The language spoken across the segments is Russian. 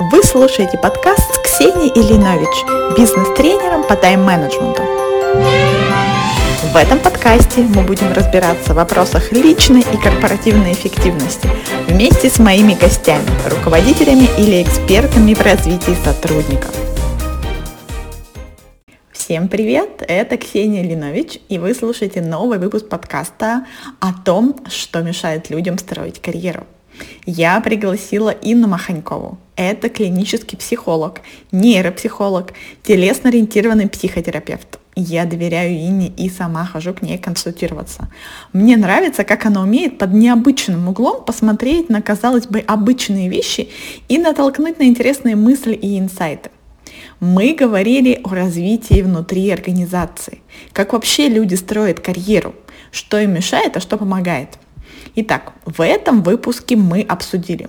Вы слушаете подкаст с Ксенией Ильинович, бизнес-тренером по тайм-менеджменту. В этом подкасте мы будем разбираться в вопросах личной и корпоративной эффективности вместе с моими гостями, руководителями или экспертами в развитии сотрудников. Всем привет, это Ксения Линович, и вы слушаете новый выпуск подкаста о том, что мешает людям строить карьеру. Я пригласила Инну Маханькову. Это клинический психолог, нейропсихолог, телесно-ориентированный психотерапевт. Я доверяю Инне и сама хожу к ней консультироваться. Мне нравится, как она умеет под необычным углом посмотреть на, казалось бы, обычные вещи и натолкнуть на интересные мысли и инсайты. Мы говорили о развитии внутри организации, как вообще люди строят карьеру, что им мешает, а что помогает. Итак, в этом выпуске мы обсудили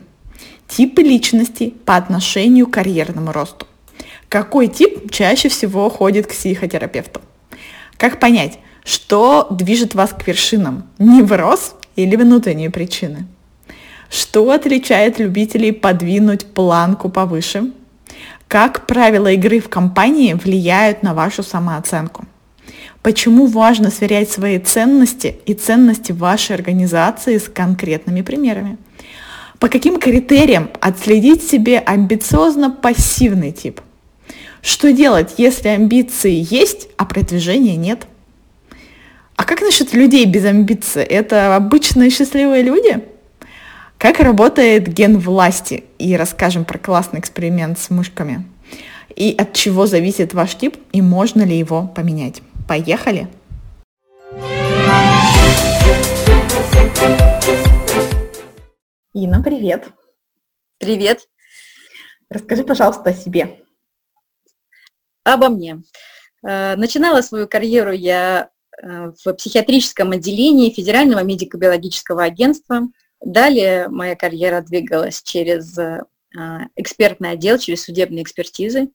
типы личности по отношению к карьерному росту. Какой тип чаще всего ходит к психотерапевту? Как понять, что движет вас к вершинам? Невроз или внутренние причины? Что отличает любителей подвинуть планку повыше? Как правила игры в компании влияют на вашу самооценку? Почему важно сверять свои ценности и ценности вашей организации с конкретными примерами? По каким критериям отследить себе амбициозно-пассивный тип? Что делать, если амбиции есть, а продвижения нет? А как насчет людей без амбиций? Это обычные счастливые люди? Как работает ген власти? И расскажем про классный эксперимент с мышками. И от чего зависит ваш тип, и можно ли его поменять. Поехали! Инна, привет! Привет! Расскажи, пожалуйста, о себе. Обо мне. Э, начинала свою карьеру я э, в психиатрическом отделении Федерального медико-биологического агентства. Далее моя карьера двигалась через э, экспертный отдел, через судебные экспертизы.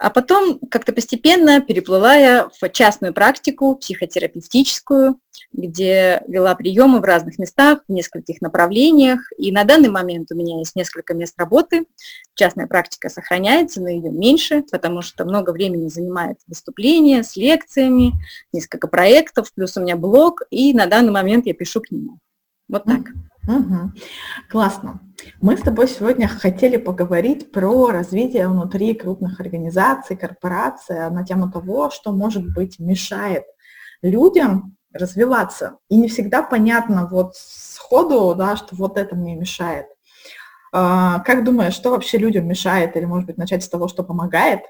А потом как-то постепенно переплыла я в частную практику, психотерапевтическую, где вела приемы в разных местах, в нескольких направлениях. И на данный момент у меня есть несколько мест работы. Частная практика сохраняется, но ее меньше, потому что много времени занимает выступления с лекциями, несколько проектов, плюс у меня блог, и на данный момент я пишу книгу. Вот так. Угу. Классно. Мы с тобой сегодня хотели поговорить про развитие внутри крупных организаций, корпораций, на тему того, что, может быть, мешает людям развиваться. И не всегда понятно вот сходу, да, что вот это мне мешает. А, как думаешь, что вообще людям мешает? Или, может быть, начать с того, что помогает?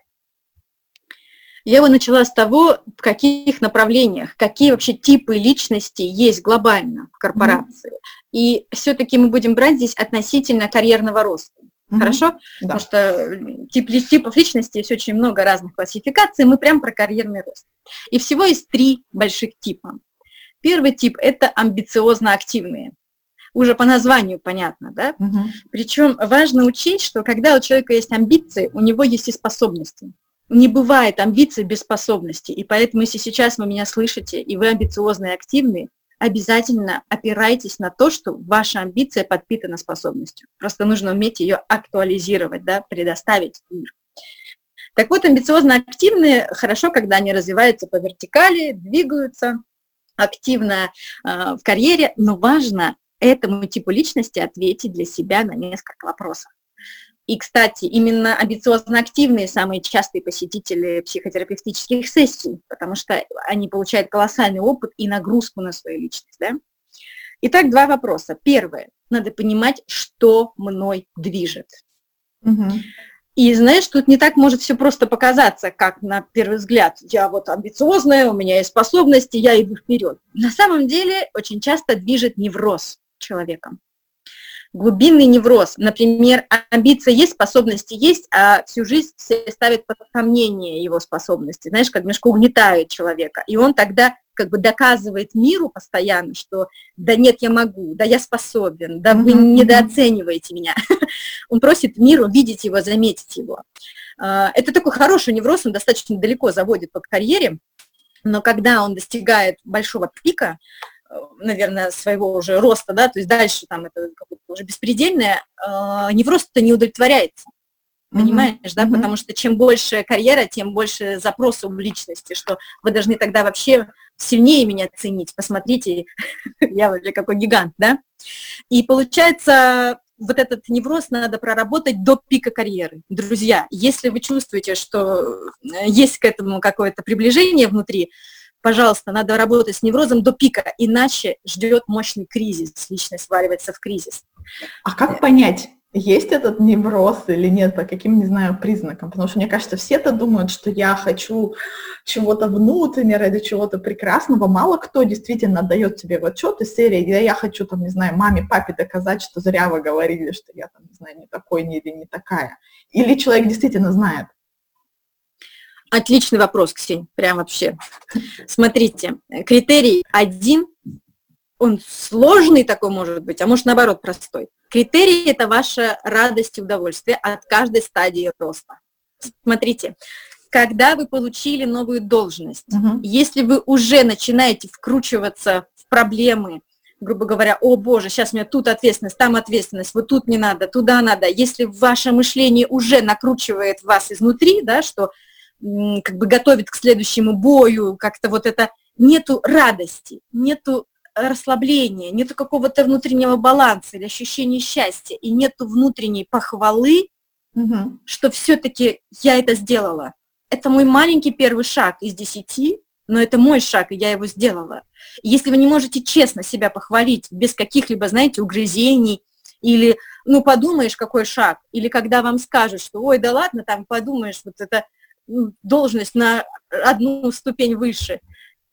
Я бы начала с того, в каких направлениях, какие вообще типы личности есть глобально в корпорации. Mm-hmm. И все-таки мы будем брать здесь относительно карьерного роста. Mm-hmm. Хорошо? Да. Потому что тип, типов личности есть очень много разных классификаций, мы прям про карьерный рост. И всего есть три больших типа. Первый тип – это амбициозно-активные. Уже по названию понятно, да? Угу. Причем важно учесть, что когда у человека есть амбиции, у него есть и способности не бывает амбиций без способностей. И поэтому, если сейчас вы меня слышите, и вы амбициозные и активные, обязательно опирайтесь на то, что ваша амбиция подпитана способностью. Просто нужно уметь ее актуализировать, да, предоставить мир. Так вот, амбициозно активные хорошо, когда они развиваются по вертикали, двигаются активно э, в карьере, но важно этому типу личности ответить для себя на несколько вопросов. И, кстати, именно амбициозно-активные самые частые посетители психотерапевтических сессий, потому что они получают колоссальный опыт и нагрузку на свою личность. Да? Итак, два вопроса. Первое. Надо понимать, что мной движет. Угу. И знаешь, тут не так может все просто показаться, как на первый взгляд. Я вот амбициозная, у меня есть способности, я иду вперед. На самом деле очень часто движет невроз человеком глубинный невроз. Например, амбиция есть, способности есть, а всю жизнь все ставят под сомнение его способности. Знаешь, как немножко угнетают человека. И он тогда как бы доказывает миру постоянно, что да нет, я могу, да я способен, да вы недооцениваете меня. Он просит миру видеть его, заметить его. А, это такой хороший невроз, он достаточно далеко заводит по карьере, но когда он достигает большого пика, наверное, своего уже роста, да, то есть дальше там это уже беспредельное, э, невроз-то не удовлетворяется. Понимаешь, mm-hmm. да? Mm-hmm. Потому что чем больше карьера, тем больше запросов в личности, что вы должны тогда вообще сильнее меня ценить. Посмотрите, я вообще какой гигант, да? И получается, вот этот невроз надо проработать до пика карьеры. Друзья, если вы чувствуете, что э, есть к этому какое-то приближение внутри, пожалуйста, надо работать с неврозом до пика, иначе ждет мощный кризис, личность сваливается в кризис. А как понять, есть этот невроз или нет, по каким, не знаю, признакам? Потому что, мне кажется, все-то думают, что я хочу чего-то внутренне, ради чего-то прекрасного. Мало кто действительно дает тебе в отчет из серии, где я хочу, там, не знаю, маме, папе доказать, что зря вы говорили, что я, там, не знаю, не такой не, или не такая. Или человек действительно знает. Отличный вопрос, Ксень, прям вообще. Смотрите, критерий один, он сложный такой может быть, а может наоборот простой. Критерий – это ваша радость и удовольствие от каждой стадии роста. Смотрите, когда вы получили новую должность, угу. если вы уже начинаете вкручиваться в проблемы, грубо говоря, о боже, сейчас у меня тут ответственность, там ответственность, вот тут не надо, туда надо, если ваше мышление уже накручивает вас изнутри, да, что как бы готовит к следующему бою, как-то вот это нету радости, нету расслабления, нету какого-то внутреннего баланса или ощущения счастья, и нету внутренней похвалы, угу. что все-таки я это сделала. Это мой маленький первый шаг из десяти, но это мой шаг, и я его сделала. если вы не можете честно себя похвалить, без каких-либо, знаете, угрызений, или, ну, подумаешь, какой шаг, или когда вам скажут, что, ой, да ладно, там, подумаешь, вот это должность на одну ступень выше,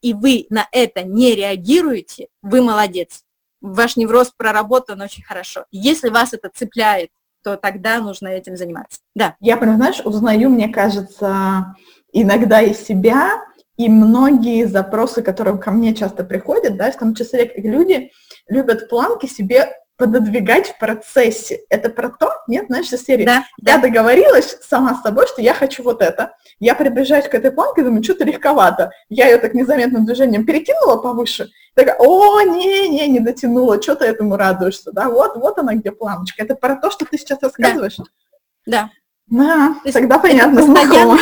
и вы на это не реагируете, вы молодец. Ваш невроз проработан очень хорошо. Если вас это цепляет, то тогда нужно этим заниматься. Да. Я прям, знаешь, узнаю, мне кажется, иногда из себя, и многие запросы, которые ко мне часто приходят, да, в том числе люди любят планки себе пододвигать в процессе. Это про то, нет, знаешь, из серии. Да, я да. договорилась сама с собой, что я хочу вот это. Я приближаюсь к этой планке, думаю, что-то легковато. Я ее так незаметным движением перекинула повыше. Такая, о, не, не, не дотянула, что ты этому радуешься, да? Вот, вот она где планочка. Это про то, что ты сейчас рассказываешь. Да. Да, да тогда понятно, знакомо.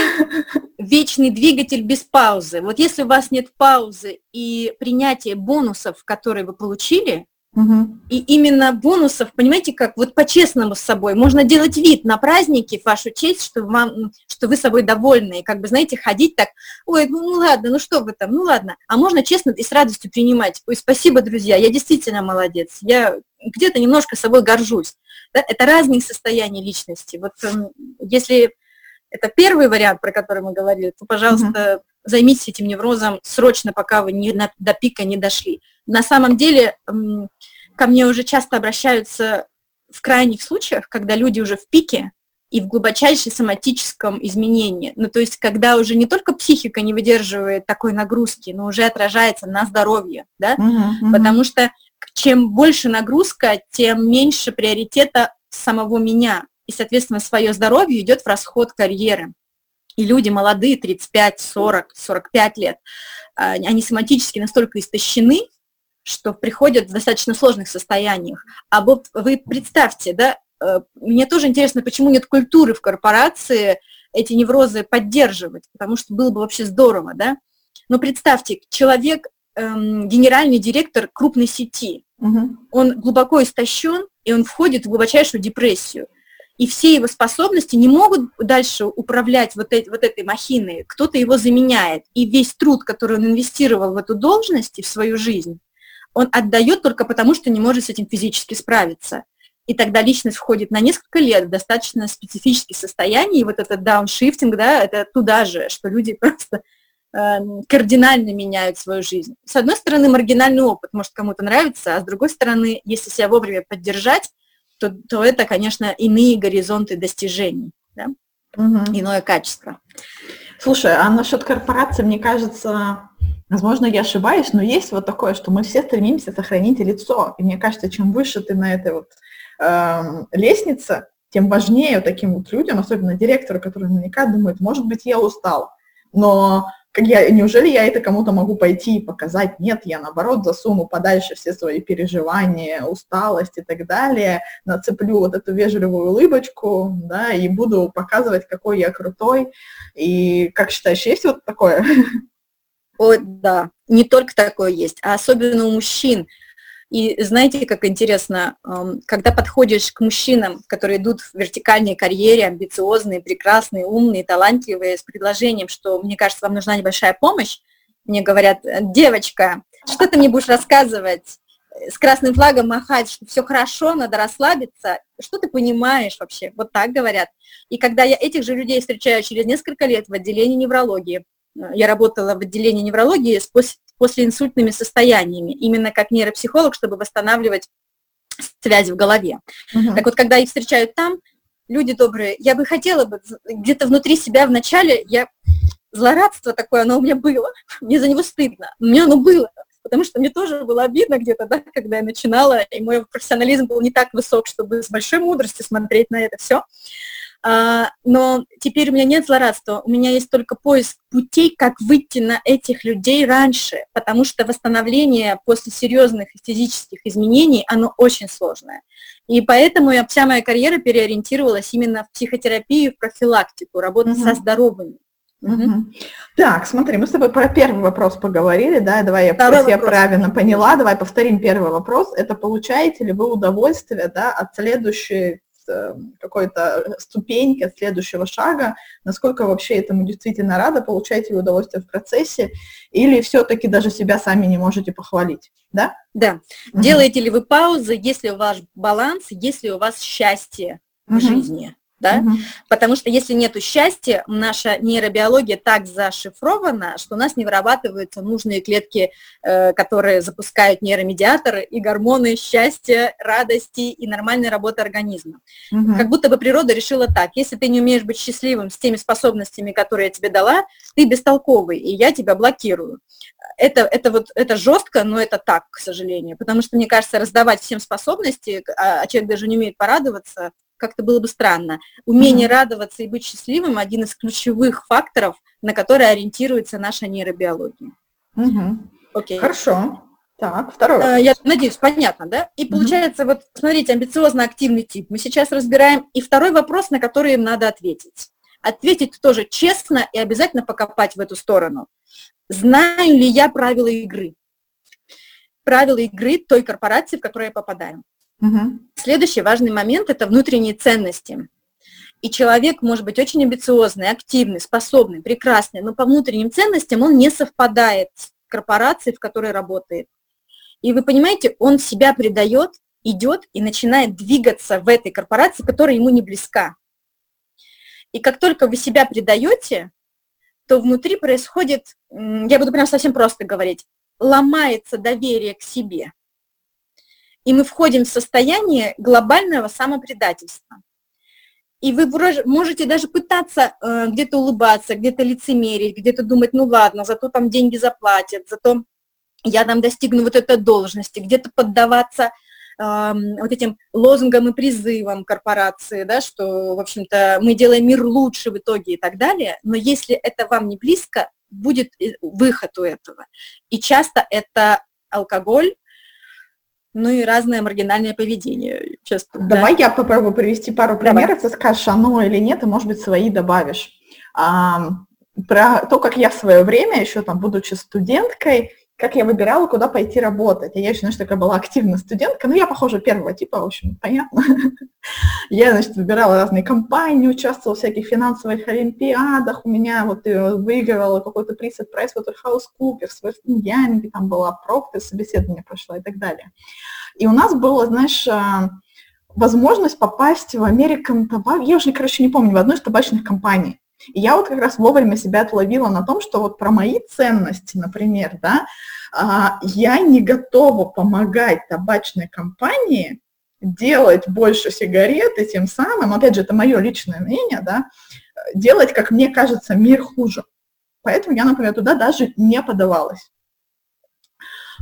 Вечный двигатель без паузы. Вот если у вас нет паузы и принятия бонусов, которые вы получили, Угу. И именно бонусов, понимаете, как вот по-честному с собой. Можно делать вид на праздники в вашу честь, что, вам, что вы собой довольны. И как бы, знаете, ходить так, ой, ну, ну ладно, ну что вы там, ну ладно. А можно честно и с радостью принимать. Ой, спасибо, друзья, я действительно молодец. Я где-то немножко собой горжусь. Да? Это разные состояния личности. Вот эм, если это первый вариант, про который мы говорили, то, пожалуйста, угу. Займитесь этим неврозом срочно, пока вы не, на, до пика не дошли. На самом деле ко мне уже часто обращаются в крайних случаях, когда люди уже в пике и в глубочайшем соматическом изменении. Ну, то есть, когда уже не только психика не выдерживает такой нагрузки, но уже отражается на здоровье, да, uh-huh, uh-huh. потому что чем больше нагрузка, тем меньше приоритета самого меня, и, соответственно, свое здоровье идет в расход карьеры. И люди молодые, 35, 40, 45 лет, а, они соматически настолько истощены, что приходят в достаточно сложных состояниях. А вот вы представьте, да, э, мне тоже интересно, почему нет культуры в корпорации эти неврозы поддерживать, потому что было бы вообще здорово, да. Но представьте, человек, эм, генеральный директор крупной сети, угу. он глубоко истощен, и он входит в глубочайшую депрессию. И все его способности не могут дальше управлять вот, этой, вот этой махиной, кто-то его заменяет. И весь труд, который он инвестировал в эту должность и в свою жизнь, он отдает только потому, что не может с этим физически справиться. И тогда личность входит на несколько лет в достаточно специфические состояния, и вот этот дауншифтинг, да, это туда же, что люди просто э, кардинально меняют свою жизнь. С одной стороны, маргинальный опыт может кому-то нравиться, а с другой стороны, если себя вовремя поддержать, то, то это, конечно, иные горизонты достижений, да? угу. иное качество. Слушай, а насчет корпорации, мне кажется, Возможно, я ошибаюсь, но есть вот такое, что мы все стремимся сохранить лицо. И мне кажется, чем выше ты на этой вот э, лестнице, тем важнее вот таким вот людям, особенно директору, который наверняка думает, может быть, я устал, но как я, неужели я это кому-то могу пойти и показать? Нет, я наоборот засуну подальше все свои переживания, усталость и так далее, нацеплю вот эту вежливую улыбочку, да, и буду показывать, какой я крутой. И как считаешь, есть вот такое? Ой, да, не только такое есть, а особенно у мужчин. И знаете, как интересно, когда подходишь к мужчинам, которые идут в вертикальной карьере, амбициозные, прекрасные, умные, талантливые, с предложением, что, мне кажется, вам нужна небольшая помощь, мне говорят, девочка, что ты мне будешь рассказывать? с красным флагом махать, что все хорошо, надо расслабиться. Что ты понимаешь вообще? Вот так говорят. И когда я этих же людей встречаю через несколько лет в отделении неврологии, я работала в отделении неврологии с послеинсультными состояниями, именно как нейропсихолог, чтобы восстанавливать связи в голове. Угу. Так вот, когда их встречают там, люди добрые, я бы хотела бы где-то внутри себя вначале, я злорадство такое, оно у меня было, мне за него стыдно, у меня оно было, потому что мне тоже было обидно где-то, да, когда я начинала, и мой профессионализм был не так высок, чтобы с большой мудростью смотреть на это все. А, но теперь у меня нет злорадства, у меня есть только поиск путей, как выйти на этих людей раньше, потому что восстановление после серьезных физических изменений, оно очень сложное. И поэтому я, вся моя карьера переориентировалась именно в психотерапию, в профилактику, работу угу. со здоровыми. Угу. Так, смотри, мы с тобой про первый вопрос поговорили, да, давай я, Второй я правильно поняла, давай повторим первый вопрос. Это получаете ли вы удовольствие, да, от следующей какой-то ступеньки от следующего шага, насколько вообще этому действительно рада, получаете ли удовольствие в процессе, или все-таки даже себя сами не можете похвалить, да? Да. Угу. Делаете ли вы паузы, если у вас баланс, если у вас счастье угу. в жизни? Да? Угу. Потому что если нет счастья, наша нейробиология так зашифрована, что у нас не вырабатываются нужные клетки, э, которые запускают нейромедиаторы и гормоны счастья, радости и нормальной работы организма. Угу. Как будто бы природа решила так, если ты не умеешь быть счастливым с теми способностями, которые я тебе дала, ты бестолковый, и я тебя блокирую. Это, это вот это жестко, но это так, к сожалению, потому что, мне кажется, раздавать всем способности, а, а человек даже не умеет порадоваться, как-то было бы странно. Умение mm-hmm. радоваться и быть счастливым – один из ключевых факторов, на которые ориентируется наша нейробиология. Mm-hmm. Окей. Хорошо. Так, второй вопрос. Я надеюсь, понятно, да? И получается, mm-hmm. вот, смотрите, амбициозно-активный тип мы сейчас разбираем. И второй вопрос, на который им надо ответить. Ответить тоже честно и обязательно покопать в эту сторону. Знаю ли я правила игры? Правила игры той корпорации, в которую я попадаю. Угу. Следующий важный момент – это внутренние ценности. И человек может быть очень амбициозный, активный, способный, прекрасный, но по внутренним ценностям он не совпадает с корпорацией, в которой работает. И вы понимаете, он себя предает, идет и начинает двигаться в этой корпорации, которая ему не близка. И как только вы себя предаете, то внутри происходит, я буду прям совсем просто говорить, ломается доверие к себе и мы входим в состояние глобального самопредательства. И вы можете даже пытаться э, где-то улыбаться, где-то лицемерить, где-то думать, ну ладно, зато там деньги заплатят, зато я там достигну вот этой должности, где-то поддаваться э, вот этим лозунгам и призывам корпорации, да, что, в общем-то, мы делаем мир лучше в итоге и так далее, но если это вам не близко, будет э, выход у этого. И часто это алкоголь, ну и разное маргинальное поведение. Часто, Давай да? я попробую привести пару примеров, Давай. ты скажешь, оно или нет, и, может быть, свои добавишь. А, про то, как я в свое время, еще там, будучи студенткой, как я выбирала, куда пойти работать. Я еще, значит, такая была активная студентка, ну, я, похоже, первого типа, в общем, понятно. Я, значит, выбирала разные компании, участвовала в всяких финансовых олимпиадах, у меня вот э, выигрывала какой-то приз от PricewaterhouseCoopers, West Young, там была Procter, собеседование прошла и так далее. И у нас было, знаешь, а, возможность попасть в American Tobacco, я уже, короче, не помню, в одну из табачных компаний. И я вот как раз вовремя себя отловила на том, что вот про мои ценности, например, да, а, я не готова помогать табачной компании делать больше сигарет и тем самым, опять же, это мое личное мнение, да, делать, как мне кажется, мир хуже. Поэтому я, например, туда даже не подавалась.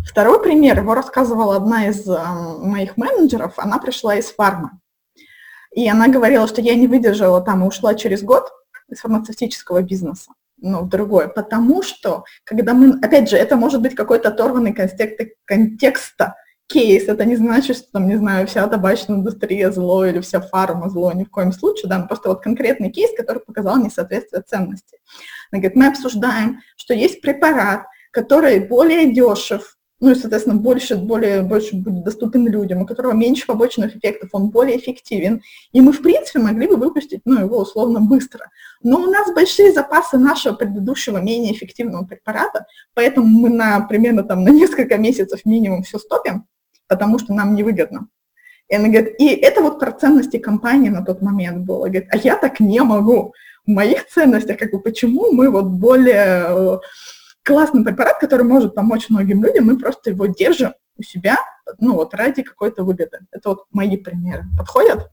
Второй пример, его рассказывала одна из моих менеджеров, она пришла из фармы. И она говорила, что я не выдержала там и ушла через год, из фармацевтического бизнеса. ну, другое, потому что, когда мы, опять же, это может быть какой-то оторванный контекст, контекста, кейс, это не значит, что, там, не знаю, вся табачная индустрия зло или вся фарма зло, ни в коем случае, да, но просто вот конкретный кейс, который показал несоответствие ценностей. Она говорит, мы обсуждаем, что есть препарат, который более дешев, ну и, соответственно, больше, более, больше будет доступен людям, у которого меньше побочных эффектов, он более эффективен, и мы, в принципе, могли бы выпустить, ну, его условно быстро. Но у нас большие запасы нашего предыдущего менее эффективного препарата, поэтому мы на примерно там на несколько месяцев минимум все стопим, потому что нам невыгодно. И она говорит, и это вот про ценности компании на тот момент было. Говорит, а я так не могу. В моих ценностях, как бы, почему мы вот более э, классный препарат, который может помочь многим людям, мы просто его держим у себя, ну вот ради какой-то выгоды. Это вот мои примеры. Подходят?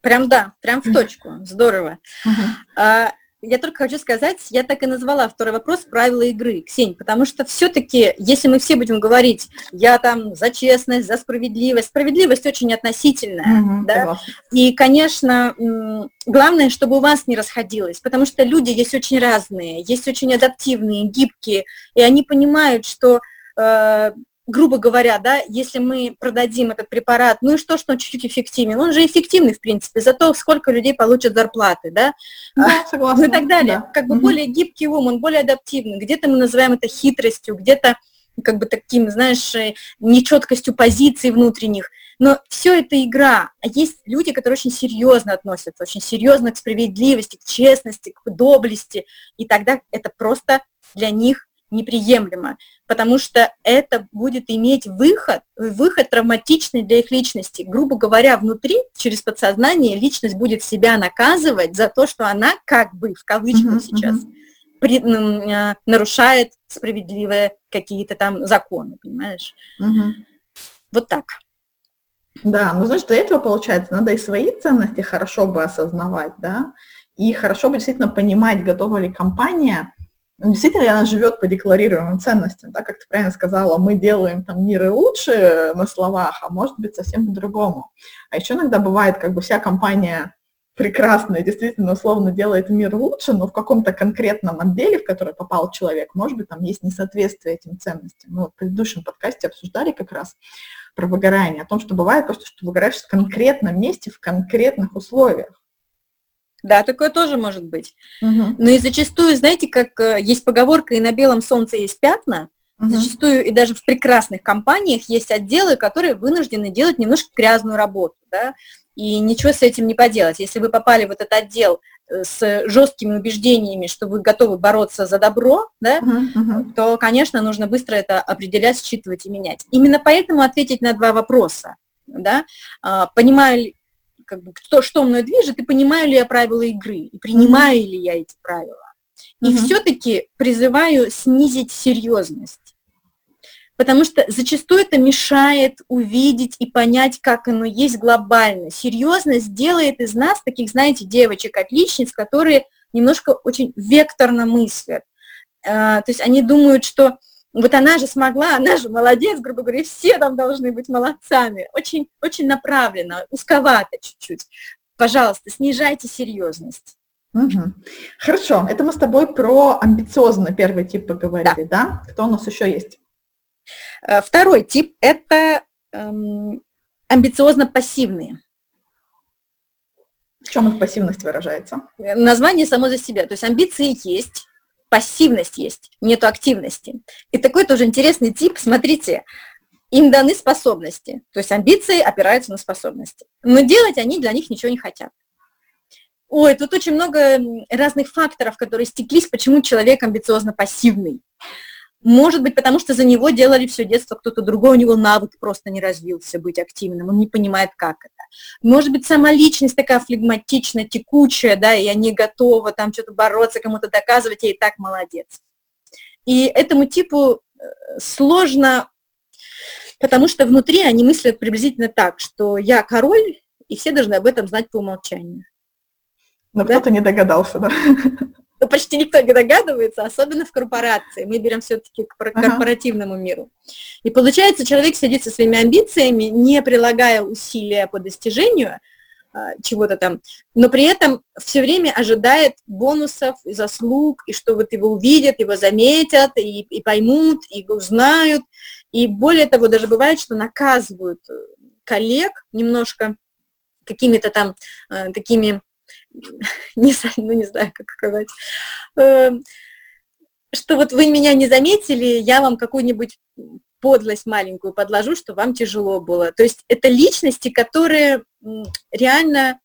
Прям да, прям в точку. Здорово. Uh-huh. А, я только хочу сказать, я так и назвала второй вопрос правила игры, Ксень, потому что все-таки, если мы все будем говорить, я там за честность, за справедливость, справедливость очень относительная, угу, да, согласна. и, конечно, главное, чтобы у вас не расходилось, потому что люди есть очень разные, есть очень адаптивные, гибкие, и они понимают, что э, грубо говоря, да, если мы продадим этот препарат, ну и что, что он чуть-чуть эффективен? Он же эффективный, в принципе, за то, сколько людей получат зарплаты, да, да согласна, ну и так далее. Да. Как бы угу. более гибкий ум, он более адаптивный. Где-то мы называем это хитростью, где-то как бы таким, знаешь, э, нечеткостью позиций внутренних. Но все это игра. А есть люди, которые очень серьезно относятся, очень серьезно к справедливости, к честности, к доблести. И тогда это просто для них неприемлемо, потому что это будет иметь выход, выход травматичный для их личности. Грубо говоря, внутри, через подсознание, личность будет себя наказывать за то, что она как бы, в кавычках uh-huh, сейчас, uh-huh. При, э, нарушает справедливые какие-то там законы, понимаешь? Uh-huh. Вот так. Да, ну значит, для этого, получается, надо и свои ценности хорошо бы осознавать, да, и хорошо бы действительно понимать, готова ли компания ну, действительно она живет по декларируемым ценностям, да, как ты правильно сказала, мы делаем там миры лучше на словах, а может быть совсем по-другому. А еще иногда бывает, как бы вся компания прекрасная, действительно, условно делает мир лучше, но в каком-то конкретном отделе, в который попал человек, может быть, там есть несоответствие этим ценностям. Мы в предыдущем подкасте обсуждали как раз про выгорание, о том, что бывает просто, что выгораешь в конкретном месте, в конкретных условиях. Да, такое тоже может быть. Угу. Но и зачастую, знаете, как э, есть поговорка, и на белом солнце есть пятна, угу. зачастую и даже в прекрасных компаниях есть отделы, которые вынуждены делать немножко грязную работу, да, и ничего с этим не поделать. Если вы попали в этот отдел э, с жесткими убеждениями, что вы готовы бороться за добро, да, uh-huh, uh-huh. то, конечно, нужно быстро это определять, считывать и менять. Именно поэтому ответить на два вопроса. Да? А, понимаю как бы, кто, что мной движет, и понимаю ли я правила игры, и принимаю mm-hmm. ли я эти правила. И mm-hmm. все-таки призываю снизить серьезность. Потому что зачастую это мешает увидеть и понять, как оно есть глобально. Серьезность делает из нас таких, знаете, девочек-отличниц, которые немножко очень векторно мыслят. А, то есть они думают, что вот она же смогла, она же молодец, грубо говоря, все там должны быть молодцами. Очень, очень направленно, узковато чуть-чуть. Пожалуйста, снижайте серьезность. Угу. Хорошо, это мы с тобой про амбициозный первый тип поговорили, да? да? Кто у нас еще есть? Э, второй тип – это эм, амбициозно-пассивные. В чем их пассивность выражается? Название само за себя. То есть амбиции есть, пассивность есть, нету активности. И такой тоже интересный тип, смотрите, им даны способности, то есть амбиции опираются на способности, но делать они для них ничего не хотят. Ой, тут очень много разных факторов, которые стеклись, почему человек амбициозно пассивный. Может быть, потому что за него делали все детство кто-то другой, у него навык просто не развился быть активным, он не понимает, как это. Может быть, сама личность такая флегматичная, текучая, да, и я не готова там что-то бороться, кому-то доказывать, я и так молодец. И этому типу э, сложно, потому что внутри они мыслят приблизительно так, что я король, и все должны об этом знать по умолчанию. Но да? кто-то не догадался, да? ну, почти никто не догадывается, особенно в корпорации. Мы берем все-таки к корпоративному ага. миру. И получается, человек сидит со своими амбициями, не прилагая усилия по достижению, а, чего-то там, но при этом все время ожидает бонусов и заслуг, и что вот его увидят, его заметят, и, и поймут, и узнают, и более того, даже бывает, что наказывают э, коллег немножко какими-то там э, такими, не, ну не знаю, как сказать, э, что вот вы меня не заметили, я вам какую-нибудь подлость маленькую подложу, что вам тяжело было. То есть это личности, которые реально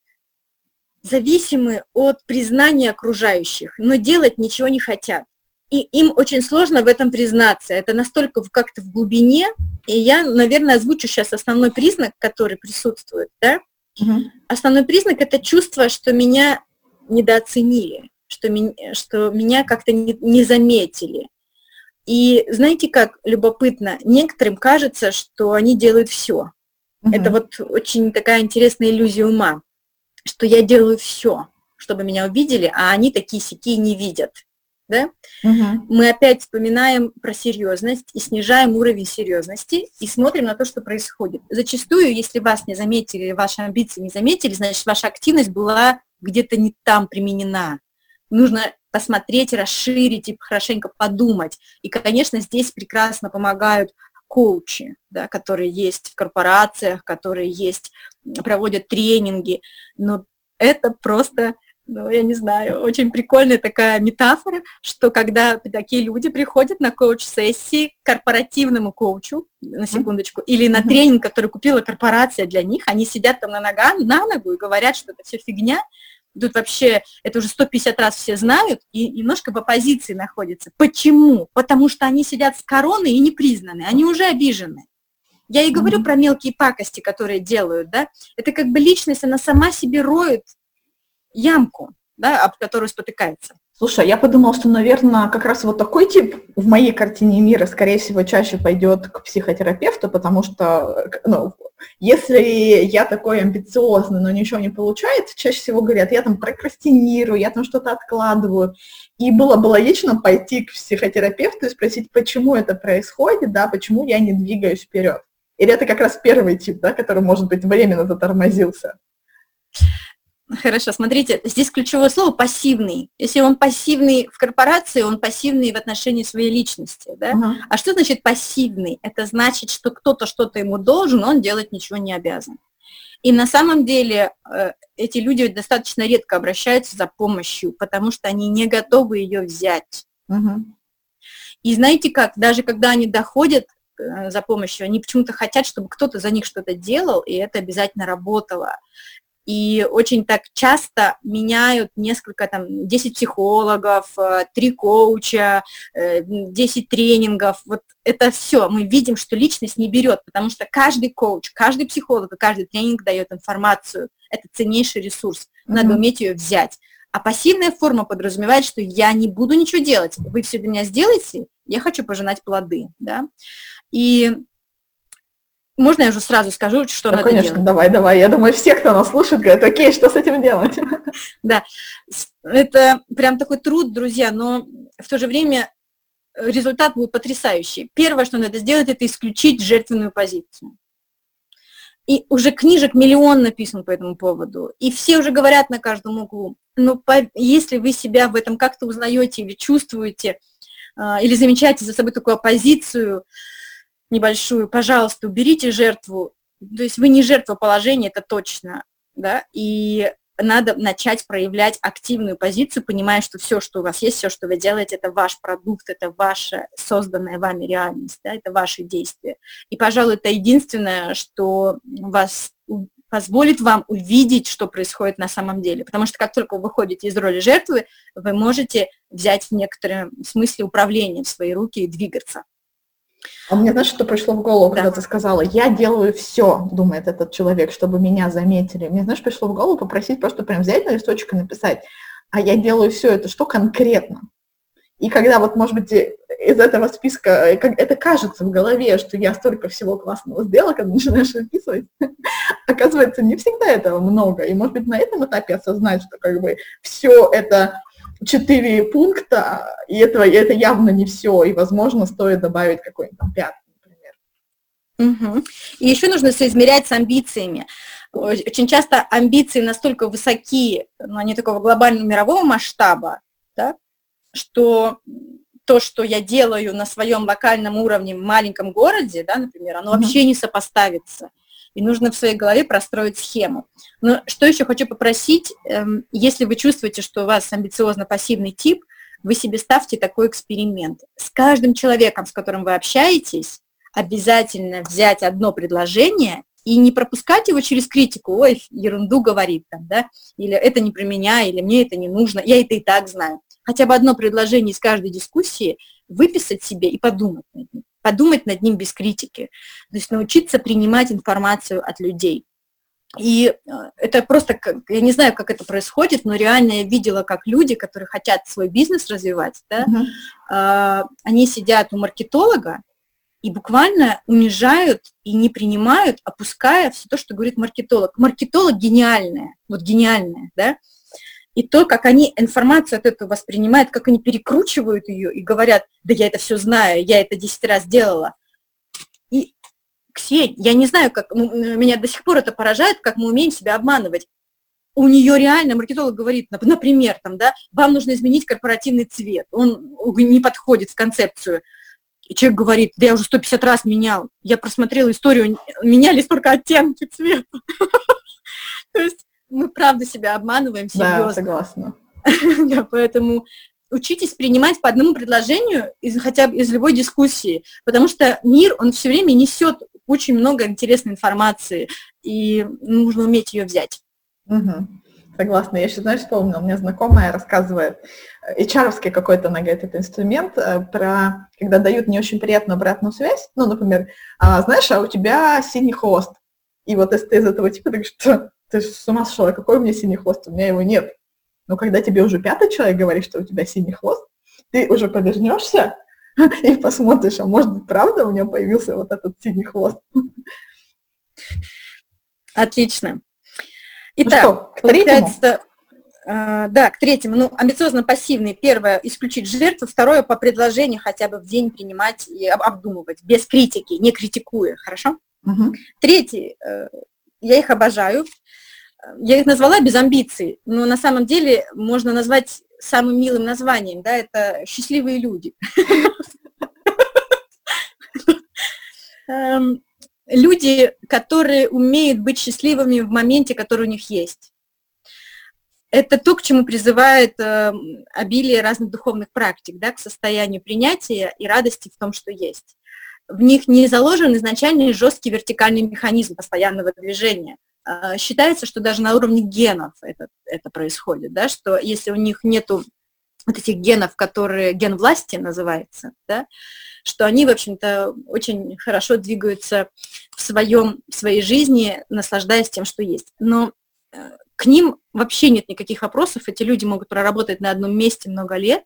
зависимы от признания окружающих, но делать ничего не хотят. И им очень сложно в этом признаться. Это настолько как-то в глубине. И я, наверное, озвучу сейчас основной признак, который присутствует. Да? Угу. Основной признак – это чувство, что меня недооценили, что, меня, что меня как-то не, не заметили. И знаете, как любопытно, некоторым кажется, что они делают все. Угу. Это вот очень такая интересная иллюзия ума, что я делаю все, чтобы меня увидели, а они такие сякие не видят. Да? Угу. Мы опять вспоминаем про серьезность и снижаем уровень серьезности и смотрим на то, что происходит. Зачастую, если вас не заметили, ваши амбиции не заметили, значит, ваша активность была где-то не там применена. Нужно посмотреть, расширить и хорошенько подумать. И, конечно, здесь прекрасно помогают коучи, да, которые есть в корпорациях, которые есть, проводят тренинги, но это просто, ну, я не знаю, очень прикольная такая метафора, что когда такие люди приходят на коуч-сессии к корпоративному коучу, на секундочку, или на тренинг, который купила корпорация для них, они сидят там на нога, на ногу и говорят, что это все фигня, тут вообще это уже 150 раз все знают и немножко в оппозиции находятся. Почему? Потому что они сидят с короной и не признаны, они уже обижены. Я и говорю mm-hmm. про мелкие пакости, которые делают, да. Это как бы личность, она сама себе роет ямку, да, об которую спотыкается. Слушай, я подумала, что, наверное, как раз вот такой тип в моей картине мира, скорее всего, чаще пойдет к психотерапевту, потому что, ну, если я такой амбициозный, но ничего не получается, чаще всего говорят, я там прокрастинирую, я там что-то откладываю. И было бы логично пойти к психотерапевту и спросить, почему это происходит, да, почему я не двигаюсь вперед. Или это как раз первый тип, да, который, может быть, временно затормозился. Хорошо, смотрите, здесь ключевое слово пассивный. Если он пассивный в корпорации, он пассивный в отношении своей личности. Да? Uh-huh. А что значит пассивный? Это значит, что кто-то что-то ему должен, он делать ничего не обязан. И на самом деле э, эти люди достаточно редко обращаются за помощью, потому что они не готовы ее взять. Uh-huh. И знаете как, даже когда они доходят э, за помощью, они почему-то хотят, чтобы кто-то за них что-то делал, и это обязательно работало и очень так часто меняют несколько, там, 10 психологов, 3 э, коуча, 10 э, тренингов. Вот это все. Мы видим, что личность не берет, потому что каждый коуч, каждый психолог и каждый тренинг дает информацию. Это ценнейший ресурс. Надо mm-hmm. уметь ее взять. А пассивная форма подразумевает, что я не буду ничего делать. Вы все для меня сделаете, я хочу пожинать плоды. Да? И можно я уже сразу скажу, что да, надо конечно, делать? давай, давай. Я думаю, все, кто нас слушает, говорят, окей, что с этим делать? Да, это прям такой труд, друзья, но в то же время результат будет потрясающий. Первое, что надо сделать, это исключить жертвенную позицию. И уже книжек миллион написан по этому поводу. И все уже говорят на каждом углу. Но по, если вы себя в этом как-то узнаете или чувствуете, э, или замечаете за собой такую оппозицию, небольшую, пожалуйста, уберите жертву. То есть вы не жертва положения, это точно, да, и надо начать проявлять активную позицию, понимая, что все, что у вас есть, все, что вы делаете, это ваш продукт, это ваша созданная вами реальность, да, это ваши действия. И, пожалуй, это единственное, что вас позволит вам увидеть, что происходит на самом деле. Потому что как только вы выходите из роли жертвы, вы можете взять в некотором смысле управление в свои руки и двигаться. А мне, знаешь, что пришло в голову, да. когда ты сказала, я делаю все, думает этот человек, чтобы меня заметили. Мне, знаешь, пришло в голову попросить просто прям взять на листочек и написать, а я делаю все это, что конкретно? И когда вот, может быть, из этого списка э, это кажется в голове, что я столько всего классного сделала, когда начинаешь описывать, оказывается, не всегда этого много. И, может быть, на этом этапе осознать, что как бы все это четыре пункта, и это, и это явно не все, и, возможно, стоит добавить какой-нибудь там пятый, например. Угу. И еще нужно соизмерять с амбициями. очень часто амбиции настолько высоки, но они такого глобального мирового масштаба, да, что то, что я делаю на своем локальном уровне в маленьком городе, да, например, оно mm-hmm. вообще не сопоставится. И нужно в своей голове простроить схему. Но что еще хочу попросить, эм, если вы чувствуете, что у вас амбициозно-пассивный тип, вы себе ставьте такой эксперимент. С каждым человеком, с которым вы общаетесь, обязательно взять одно предложение и не пропускать его через критику, ой, ерунду говорит там, да, или это не про меня, или мне это не нужно, я это и так знаю. Хотя бы одно предложение из каждой дискуссии выписать себе и подумать над ним. Подумать над ним без критики. То есть научиться принимать информацию от людей. И э, это просто, я не знаю, как это происходит, но реально я видела, как люди, которые хотят свой бизнес развивать, да, uh-huh. они сидят у маркетолога и буквально унижают и не принимают, опуская все то, что говорит маркетолог. Маркетолог гениальная, вот гениальная, да, и то, как они информацию от этого воспринимают, как они перекручивают ее и говорят, да я это все знаю, я это 10 раз делала. И, Ксень, я не знаю, как меня до сих пор это поражает, как мы умеем себя обманывать. У нее реально маркетолог говорит, например, там, да, вам нужно изменить корпоративный цвет, он не подходит в концепцию. И человек говорит, да я уже 150 раз менял, я просмотрела историю, менялись только оттенки цвета. То есть мы правда себя обманываем серьезно. Да, согласна. да, поэтому учитесь принимать по одному предложению из, хотя бы из любой дискуссии, потому что мир, он все время несет очень много интересной информации, и нужно уметь ее взять. Угу. Согласна. Я еще, знаешь, вспомнила, у меня знакомая рассказывает, hr э, какой-то, она говорит, это инструмент, э, про, когда дают не очень приятную обратную связь, ну, например, а, знаешь, а у тебя синий хвост, и вот если ты из этого типа, так что ты с ума сошла, какой у меня синий хвост, у меня его нет. Но когда тебе уже пятый человек говорит, что у тебя синий хвост, ты уже повернешься и посмотришь, а может быть, правда у меня появился вот этот синий хвост. Отлично. Ну Итак, ну что, к получается, э, да, к третьему, ну, амбициозно-пассивный. Первое, исключить жертву. Второе, по предложению хотя бы в день принимать и обдумывать, без критики, не критикуя, хорошо? Угу. Третий, э, я их обожаю. Я их назвала без амбиций, но на самом деле можно назвать самым милым названием, да, это счастливые люди. Эм, люди, которые умеют быть счастливыми в моменте, который у них есть. Это то, к чему призывает э, обилие разных духовных практик, да, к состоянию принятия и радости в том, что есть. В них не заложен изначальный жесткий вертикальный механизм постоянного движения – считается, что даже на уровне генов это, это происходит, да, что если у них нету вот этих генов, которые ген власти называется, да, что они, в общем-то, очень хорошо двигаются в, своем, в своей жизни, наслаждаясь тем, что есть. Но э, к ним вообще нет никаких вопросов, эти люди могут проработать на одном месте много лет.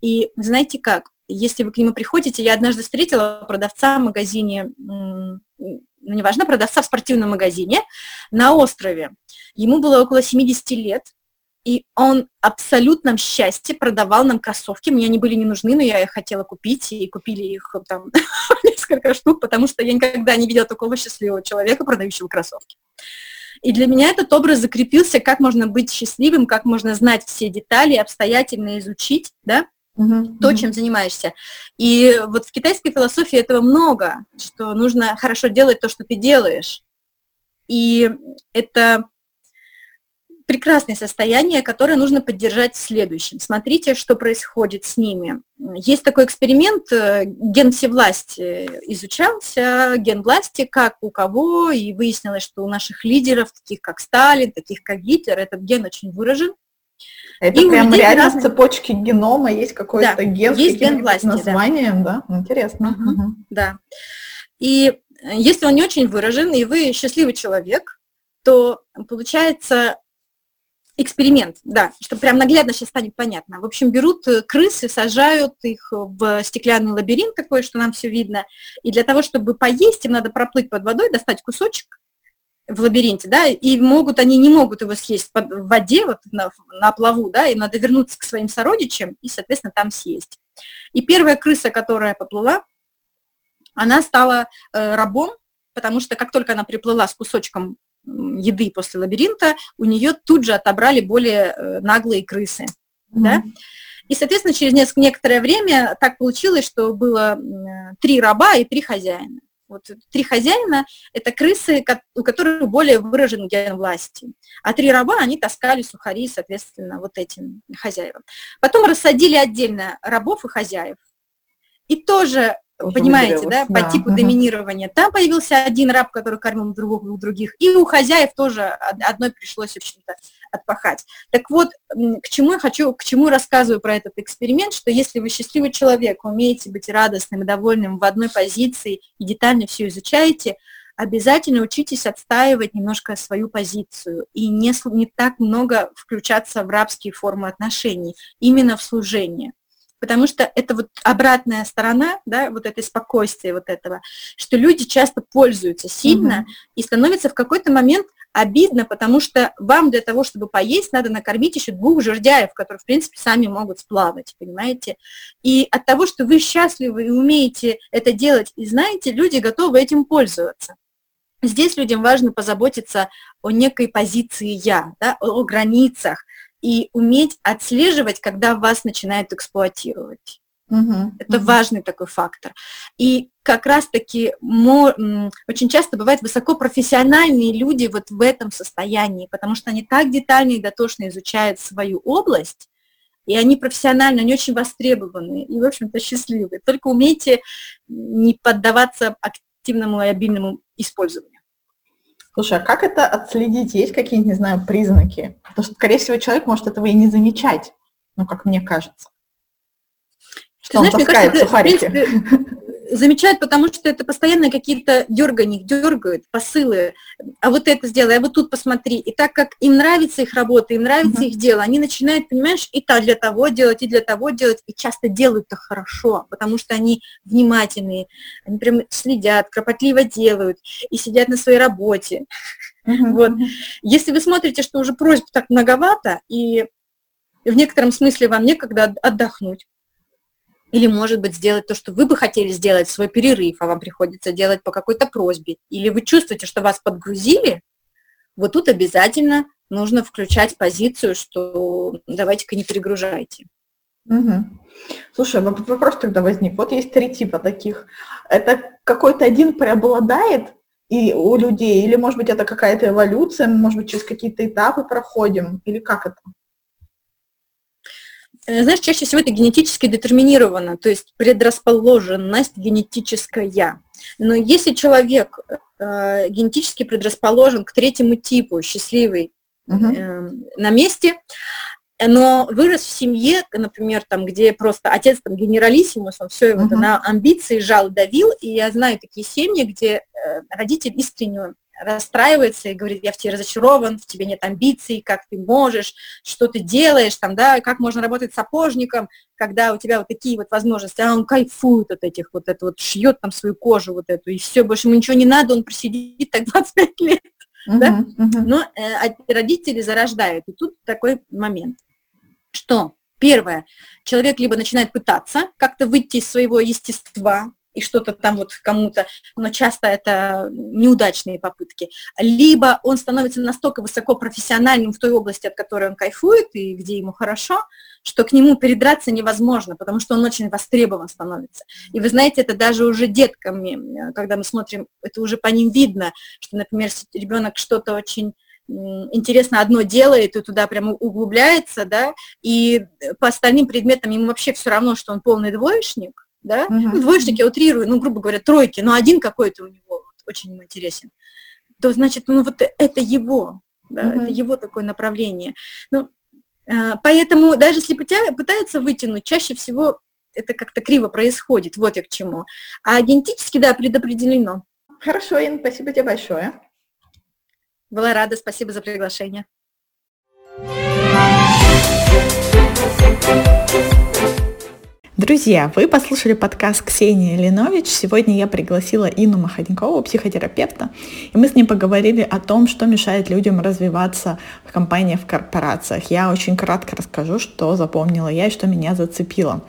И знаете как, если вы к нему приходите, я однажды встретила продавца в магазине ну, неважно, продавца в спортивном магазине на острове. Ему было около 70 лет, и он абсолютном счастье продавал нам кроссовки. Мне они были не нужны, но я их хотела купить, и купили их там несколько штук, потому что я никогда не видела такого счастливого человека, продающего кроссовки. И для меня этот образ закрепился, как можно быть счастливым, как можно знать все детали, обстоятельно изучить, да, угу, то, угу. чем занимаешься. И вот в китайской философии этого много, что нужно хорошо делать то, что ты делаешь. И это прекрасное состояние, которое нужно поддержать в следующем. Смотрите, что происходит с ними. Есть такой эксперимент, э, ген всевласти изучался, ген власти, как у кого, и выяснилось, что у наших лидеров, таких как Сталин, таких как Гитлер, этот ген очень выражен. Это и прям реально разные... цепочки генома есть какой-то да, ген есть с ген власти, названием, да? да? Интересно. Угу, угу. Да. И если он не очень выражен, и вы счастливый человек, то получается эксперимент, да, чтобы прям наглядно сейчас станет понятно. В общем, берут э, крысы, сажают их в стеклянный лабиринт такой, что нам все видно, и для того, чтобы поесть, им надо проплыть под водой, достать кусочек, в лабиринте, да, и могут, они не могут его съесть под, в воде, вот на, на плаву, да, им надо вернуться к своим сородичам и, соответственно, там съесть. И первая крыса, которая поплыла, она стала э, рабом, потому что как только она приплыла с кусочком еды после лабиринта, у нее тут же отобрали более э, наглые крысы. Mm-hmm. Да? И, соответственно, через несколько, некоторое время так получилось, что было три раба и три хозяина. Вот три хозяина – это крысы, у которых более выражен ген власти. А три раба, они таскали сухари, соответственно, вот этим хозяевам. Потом рассадили отдельно рабов и хозяев. И тоже Понимаете, да, да, по типу доминирования. Там появился один раб, который кормил двух других, и у хозяев тоже одной пришлось, в общем-то, отпахать. Так вот, к чему я хочу, к чему рассказываю про этот эксперимент, что если вы счастливый человек, умеете быть радостным и довольным в одной позиции и детально все изучаете, обязательно учитесь отстаивать немножко свою позицию и не, не так много включаться в рабские формы отношений, именно в служение потому что это вот обратная сторона, да, вот этой спокойствия вот этого, что люди часто пользуются сильно mm-hmm. и становится в какой-то момент обидно, потому что вам для того, чтобы поесть, надо накормить еще двух жердяев, которые, в принципе, сами могут сплавать, понимаете? И от того, что вы счастливы и умеете это делать, и знаете, люди готовы этим пользоваться. Здесь людям важно позаботиться о некой позиции «я», да, о границах, и уметь отслеживать, когда вас начинают эксплуатировать. Угу, Это угу. важный такой фактор. И как раз-таки очень часто бывают высокопрофессиональные люди вот в этом состоянии, потому что они так детально и дотошно изучают свою область, и они профессионально, они очень востребованы и, в общем-то, счастливы. Только умейте не поддаваться активному и обильному использованию. Слушай, а как это отследить? Есть какие-нибудь, не знаю, признаки? Потому что, скорее всего, человек может этого и не замечать, ну, как мне кажется. Что Ты знаешь, мне кажется, сухарики. Это, в принципе, замечают, потому что это постоянно какие-то дергания, дергают, посылы, а вот это сделай, а вот тут посмотри. И так как им нравится их работа, им нравится mm-hmm. их дело, они начинают, понимаешь, и так для того делать, и для того делать, и часто делают это хорошо, потому что они внимательные, они прям следят, кропотливо делают и сидят на своей работе. Mm-hmm. Вот. Если вы смотрите, что уже просьб так многовато, и в некотором смысле вам некогда отдохнуть, или, может быть, сделать то, что вы бы хотели сделать, свой перерыв, а вам приходится делать по какой-то просьбе. Или вы чувствуете, что вас подгрузили, вот тут обязательно нужно включать позицию, что давайте-ка не перегружайте. Угу. Слушай, вопрос тогда возник. Вот есть три типа таких. Это какой-то один преобладает и у людей, или, может быть, это какая-то эволюция, может быть, через какие-то этапы проходим, или как это? Э, знаешь, чаще всего это генетически детерминировано, то есть предрасположенность генетическая. Но если человек э, генетически предрасположен к третьему типу, счастливый, угу. э, на месте, но вырос в семье, например, там, где просто отец там генералиссимус, он все его uh-huh. на амбиции жал, давил, и я знаю такие семьи, где э, родитель искренне расстраивается и говорит, я в тебе разочарован, в тебе нет амбиций, как ты можешь, что ты делаешь, там, да, как можно работать сапожником, когда у тебя вот такие вот возможности, а он кайфует от этих вот это вот, шьет там свою кожу вот эту, и все, больше ему ничего не надо, он просидит так 25 лет, uh-huh, да? Uh-huh. Но э, родители зарождают, и тут такой момент, что? Первое, человек либо начинает пытаться как-то выйти из своего естества, и что-то там вот кому-то, но часто это неудачные попытки. Либо он становится настолько высоко профессиональным в той области, от которой он кайфует и где ему хорошо, что к нему передраться невозможно, потому что он очень востребован становится. И вы знаете, это даже уже детками, когда мы смотрим, это уже по ним видно, что, например, ребенок что-то очень интересно одно делает и туда прямо углубляется, да, и по остальным предметам ему вообще все равно, что он полный двоечник, да, uh-huh. ну, двоечник я утрирую, ну, грубо говоря, тройки, но один какой-то у него вот, очень ему интересен, то значит, ну, вот это его, да, uh-huh. это его такое направление. Ну, э, поэтому даже если пытаются вытянуть, чаще всего это как-то криво происходит, вот я к чему. А генетически, да, предопределено. Хорошо, Ин, спасибо тебе большое. Была рада, спасибо за приглашение. Друзья, вы послушали подкаст Ксении Ленович. Сегодня я пригласила Инну Маханькову, психотерапевта, и мы с ней поговорили о том, что мешает людям развиваться в компаниях, в корпорациях. Я очень кратко расскажу, что запомнила я и что меня зацепило.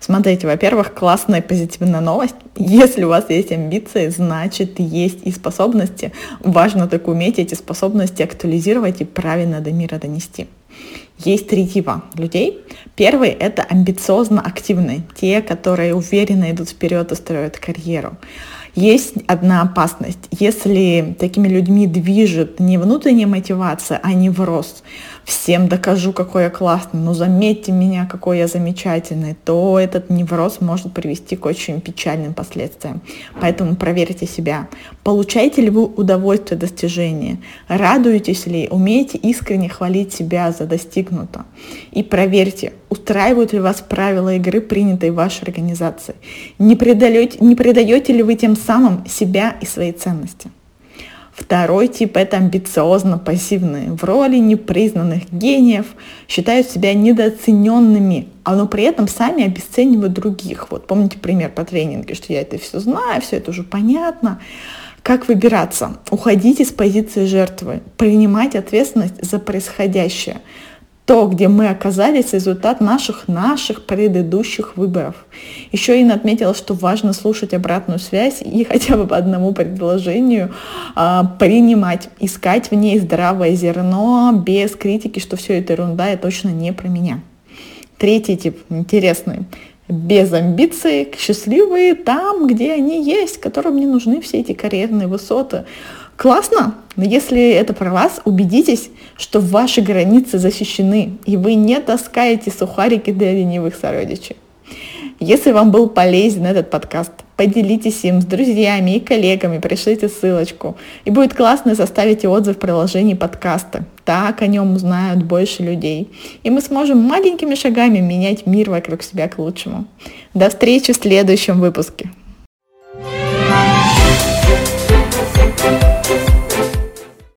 Смотрите, во-первых, классная позитивная новость. Если у вас есть амбиции, значит есть и способности. Важно только уметь эти способности актуализировать и правильно до мира донести. Есть три типа людей. Первый — это амбициозно активные, те, которые уверенно идут вперед и строят карьеру. Есть одна опасность. Если такими людьми движет не внутренняя мотивация, а не в рост, всем докажу, какой я классный, ну заметьте меня, какой я замечательный, то этот невроз может привести к очень печальным последствиям. Поэтому проверьте себя. Получаете ли вы удовольствие достижения? Радуетесь ли? Умеете искренне хвалить себя за достигнуто? И проверьте, устраивают ли вас правила игры, принятые в вашей организации. Не предаете, не предаете ли вы тем самым себя и свои ценности? Второй тип — это амбициозно-пассивные. В роли непризнанных гениев считают себя недооцененными, а но при этом сами обесценивают других. Вот помните пример по тренинге, что я это все знаю, все это уже понятно. Как выбираться? Уходить из позиции жертвы, принимать ответственность за происходящее — то, где мы оказались, результат наших, наших предыдущих выборов. Еще Инна отметила, что важно слушать обратную связь и хотя бы по одному предложению а, принимать, искать в ней здравое зерно без критики, что все это ерунда и точно не про меня. Третий тип, интересный без амбиций, счастливые там, где они есть, которым не нужны все эти карьерные высоты. Классно, но если это про вас, убедитесь, что ваши границы защищены, и вы не таскаете сухарики для ленивых сородичей. Если вам был полезен этот подкаст, поделитесь им с друзьями и коллегами, пришлите ссылочку. И будет классно составить отзыв в приложении подкаста. Так о нем узнают больше людей. И мы сможем маленькими шагами менять мир вокруг себя к лучшему. До встречи в следующем выпуске.